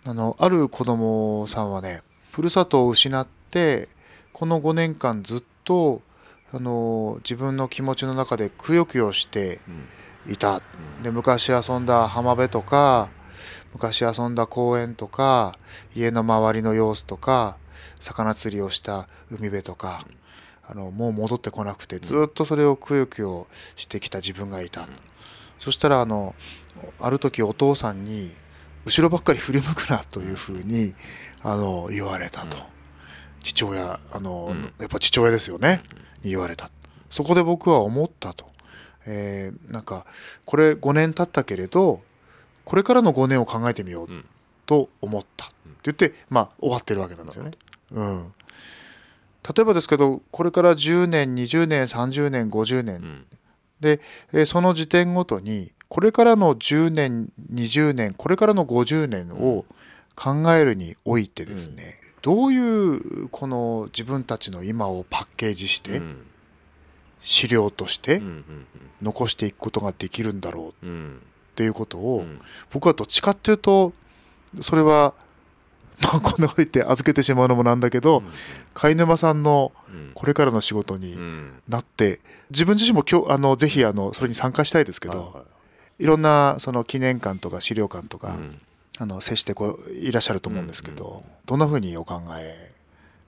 C: あのある子供さんはねふるさとを失ってこの5年間ずっとあの自分の気持ちの中でくよくよして
D: うん。
C: いた。で昔遊んだ浜辺とか昔遊んだ公園とか家の周りの様子とか魚釣りをした海辺とかあのもう戻ってこなくてずっとそれをくよくよしてきた自分がいた。そしたらあのある時お父さんに後ろばっかり振り向くなというふうにあの言われたと。父親あの、
D: うん。
C: やっぱ父親ですよね。に言われた。そこで僕は思ったと、えーなんかこれ5年経ったけれどこれからの5年を考えてみよう
D: うん。
C: と思った。って言って、まあ、終わってるわけなんですよね。うん、例えばですけどこれから10年20年30年50年、
D: うん。
C: で、えーその時点ごとにこれからの10年20年これからの50年を考えるにおいてですね、どういうこの自分たちの今をパッケージして
D: うん。
C: 資料として残していくことができるんだろうっていうことを、
D: うん。
C: 僕はどっちかっていうとそれはまあこんなこと言って預けてしまうのもなんだけど、貝沼さんの
D: うん。
C: これからの仕事に
D: うん。
C: なって自分自身も今日あのぜひあのそれに参加したいですけど、
D: はい
C: ろんなその記念館とか資料館とか、
D: うん。
C: あの接してこういらっしゃると思うんですけど、どんなふうにお考え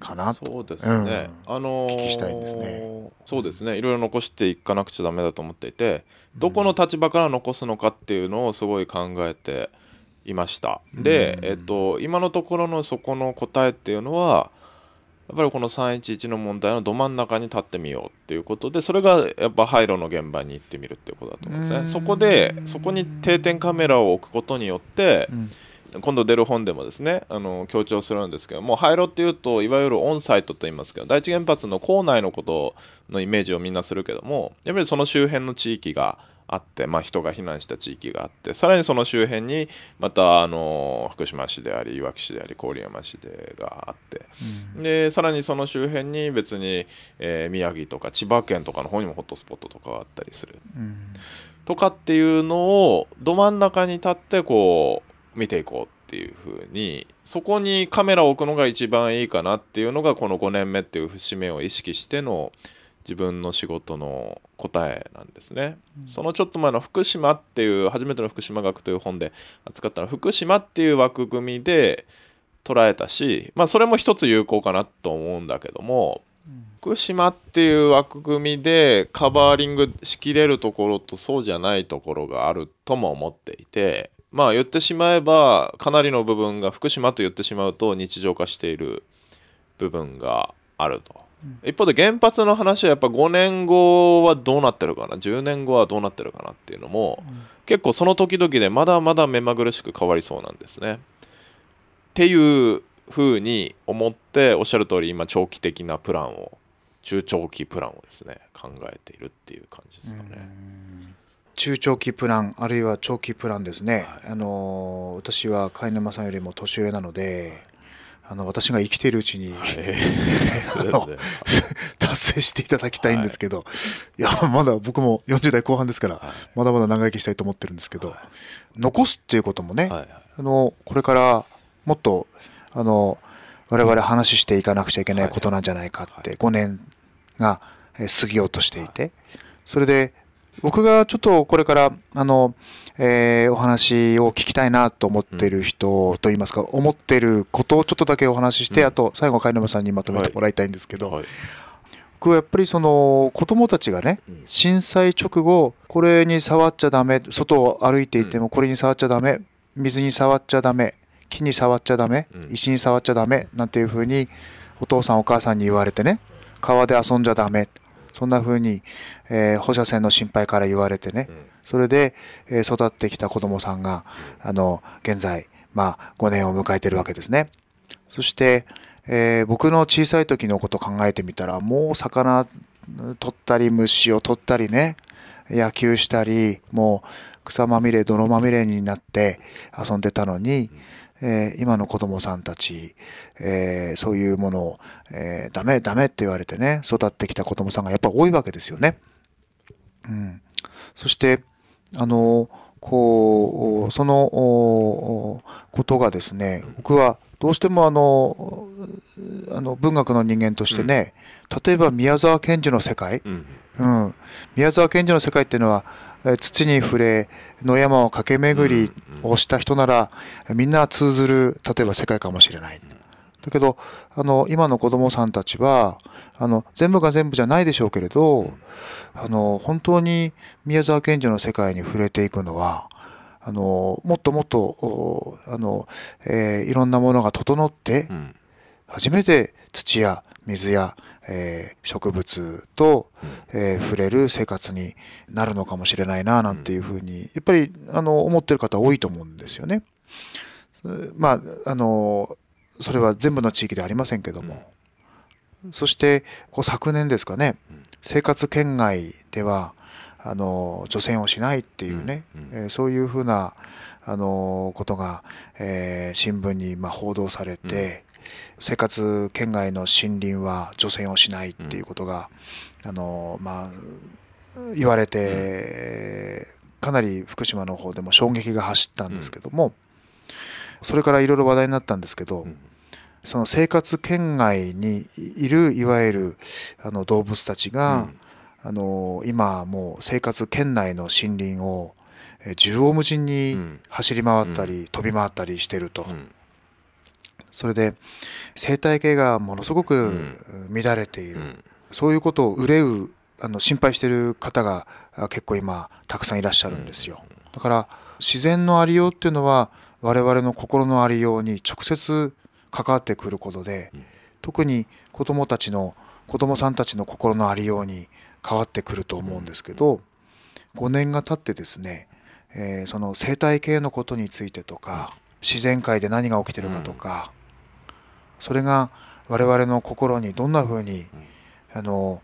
C: かな。と
D: そうですね、
C: うん。
D: あのー
C: お聞きしたいんですね。
D: そうですね。いろいろ残していかなくちゃダメだと思っていてどこの立場から残すのかっていうのをすごい考えていました。で、
C: うん。
D: えっと、今のところのそこの答えっていうのはやっぱりこの311の問題のど真ん中に立ってみようっていうことでそれがやっぱ廃炉の現場に行ってみるっていうことだと思うんです
C: うん。
D: ねそこでそこに定点カメラを置くことによって
C: うん
D: 今度出る本でもですねあの強調するんですけども廃炉っていうといわゆるオンサイトと言いますけど第一原発の構内のことのイメージをみんなするけどもやっぱりその周辺の地域があって、まあ、人が避難した地域があってさらにその周辺にまたあの福島市でありいわき市であり郡山市でがあってでさらにその周辺に別に、えー宮城とか千葉県とかの方にもホットスポットとかがあったりする。
C: うん。
D: とかっていうのをど真ん中に立ってこう見ていこうっていう風にそこにカメラを置くのが一番いいかなっていうのがこの5年目っていう節目を意識しての自分の仕事の答えなんですね。そのちょっと前の福島っていう初めての福島学という本で扱ったのは福島っていう枠組みで捉えたし、まあ、それも一つ有効かなと思うんだけども福島っていう枠組みでカバーリングしきれるところとそうじゃないところがあるとも思っていてまあ言ってしまえばかなりの部分が福島と言ってしまうと日常化している部分があると。一方で原発の話はやっぱ5年後はどうなってるかな10年後はどうなってるかなっていうのも、結構その時々でまだまだ目まぐるしく変わりそうなんですね。っていうふうに思っておっしゃる通り今長期的なプランを中長期プランをですね考えているっていう感じですかね。
C: 中長期プランあるいは長期プランですね、
D: は
C: あのー私は貝沼さんよりも年上なのであの私が生きているうちに、
D: え
C: あの 達成していただきたいんですけど、い、やまだ僕も40代後半ですから、まだまだ長生きしたいと思ってるんですけど、残すっていうこともね、
D: はいはい。
C: あのこれからもっとあの我々話していかなくちゃいけないことなんじゃないかって5年がえー過ぎようとしていてそれで僕がちょっとこれからあの、えーお話を聞きたいなと思ってる人といいますか思ってることをちょっとだけお話しして、
D: うん。
C: あと最後貝沼さんにまとめてもらいたいんですけど、
D: はい。
C: 僕はやっぱりその子供たちがね
D: うん。
C: 震災直後これに触っちゃダメ外を歩いていてもこれに触っちゃダメ水に触っちゃダメ木に触っちゃダメ
D: うん。
C: 石に触っちゃダメなんていうふうにお父さんお母さんに言われてね川で遊んじゃダメそんなふうに、えー放射線の心配から言われてね
D: うん。
C: それで、えー育ってきた子供さんがあの現在まあ5年を迎えてるわけですね。そして、えー僕の小さい時のことを考えてみたらもう魚取ったり虫を取ったりね野球したりもう草まみれ泥まみれになって遊んでたのに、えー今の子供さんたち、えーそういうものを、えーダメダメって言われてね育ってきた子供さんがやっぱ多いわけですよね。うん、そしてあのこうそのことがですね僕はどうしてもあのあの文学の人間としてね、例えば宮沢賢治の世界、
D: うん。
C: うん、宮沢賢治の世界っていうのはえー土に触れ野山を駆け巡りをした人なら、みんな通ずる例えば世界かもしれない。だけどあの今の子供さんたちはあの全部が全部じゃないでしょうけれどあの本当に宮沢賢治の世界に触れていくのはあのもっともっとおあの、えーいろんなものが整って
D: うん。
C: 初めて土や水や、えー植物と、えー触れる生活になるのかもしれないななんていうふうにやっぱりあの思ってる方多いと思うんですよね。そまああのそれは全部の地域ではありませんけども、そしてこう昨年ですかね生活圏外ではあの除染をしないっていうね、
D: うんうん。
C: えーそういうふうなあのことが、えー新聞にまあ報道されて、生活圏外の森林は除染をしないっていうことが、あのまあ言われて、かなり福島の方でも衝撃が走ったんですけども、それからいろいろ話題になったんですけど、
D: うん。
C: その生活圏外にいるいわゆるあの動物たちが、あの今もう生活圏内の森林を、えー縦横無尽
D: う
C: に
D: ん。
C: 走り回ったり、飛び回ったりしてると、
D: うん。
C: それで生態系がものすごく
D: ん。
C: 乱れている、
D: うん。
C: そういうことを憂うあの心配している方があ結構今たくさんいらっしゃるんですよ。だから自然のありようっていうのは我々の心のありように直接関わってくることで、
D: うん。
C: 特に子どもたちの子どもさんたちの心のありように変わってくると思うんですけど、5年が経ってですね、えーその生態系のことについてとか自然界で何が起きてるかとか、それが我々の心にどんな風に、あの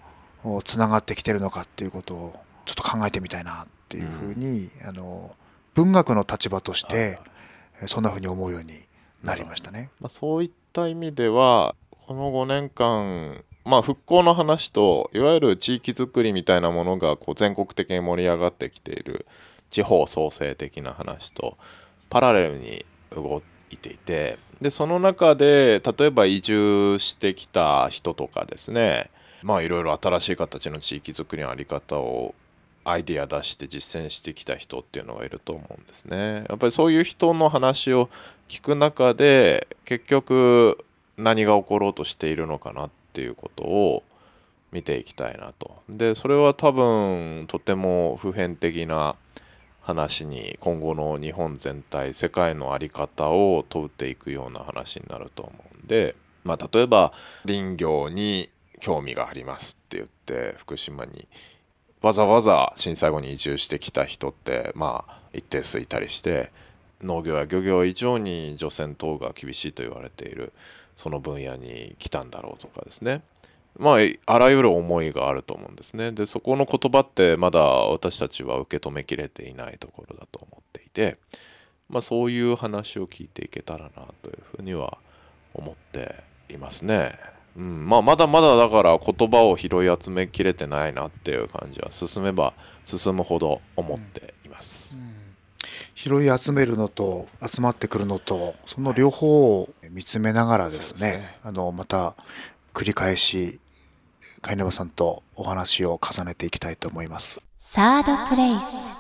C: つながってきてるのかっていうことをちょっと考えてみたいなっていうふうに、あの文学の立場として、えそんなふうに思うようになりましたね。
D: まあ、そういった意味ではこの5年間、まあ、復興の話といわゆる地域づくりみたいなものがこう全国的に盛り上がってきている地方創生的な話とパラレルに動いていてでその中で例えば移住してきた人とかですねまあいろいろ新しい形の地域づくりの在り方をアイディア出して実践してきた人っていうのがいると思うんですね。やっぱりそういう人の話を聞く中で結局何が起ころうとしているのかなっていうことを見ていきたいなと。でそれは多分とても普遍的な話に今後の日本全体世界の在り方を問うていくような話になると思うんで、まあ、例えば林業に興味がありますって言って福島にわざわざ震災後に移住してきた人ってまあ一定数いたりして農業や漁業以上に除染等が厳しいと言われているその分野に来たんだろうとかですね。まああらゆる思いがあると思うんですね。でそこの言葉ってまだ私たちは受け止めきれていないところだと思っていてまあそういう話を聞いていけたらなというふうには思っていますね。うん、まあまだまだだから言葉を拾い集めきれてないなっていう感じは進めば進むほど思っています。
C: 拾い集めるのと集まってくるのとその両方を見つめながらですね,、
D: そうですね
C: あのまた繰り返し貝沼さんとお話を重ねていきたいと思います。
A: サードプレイス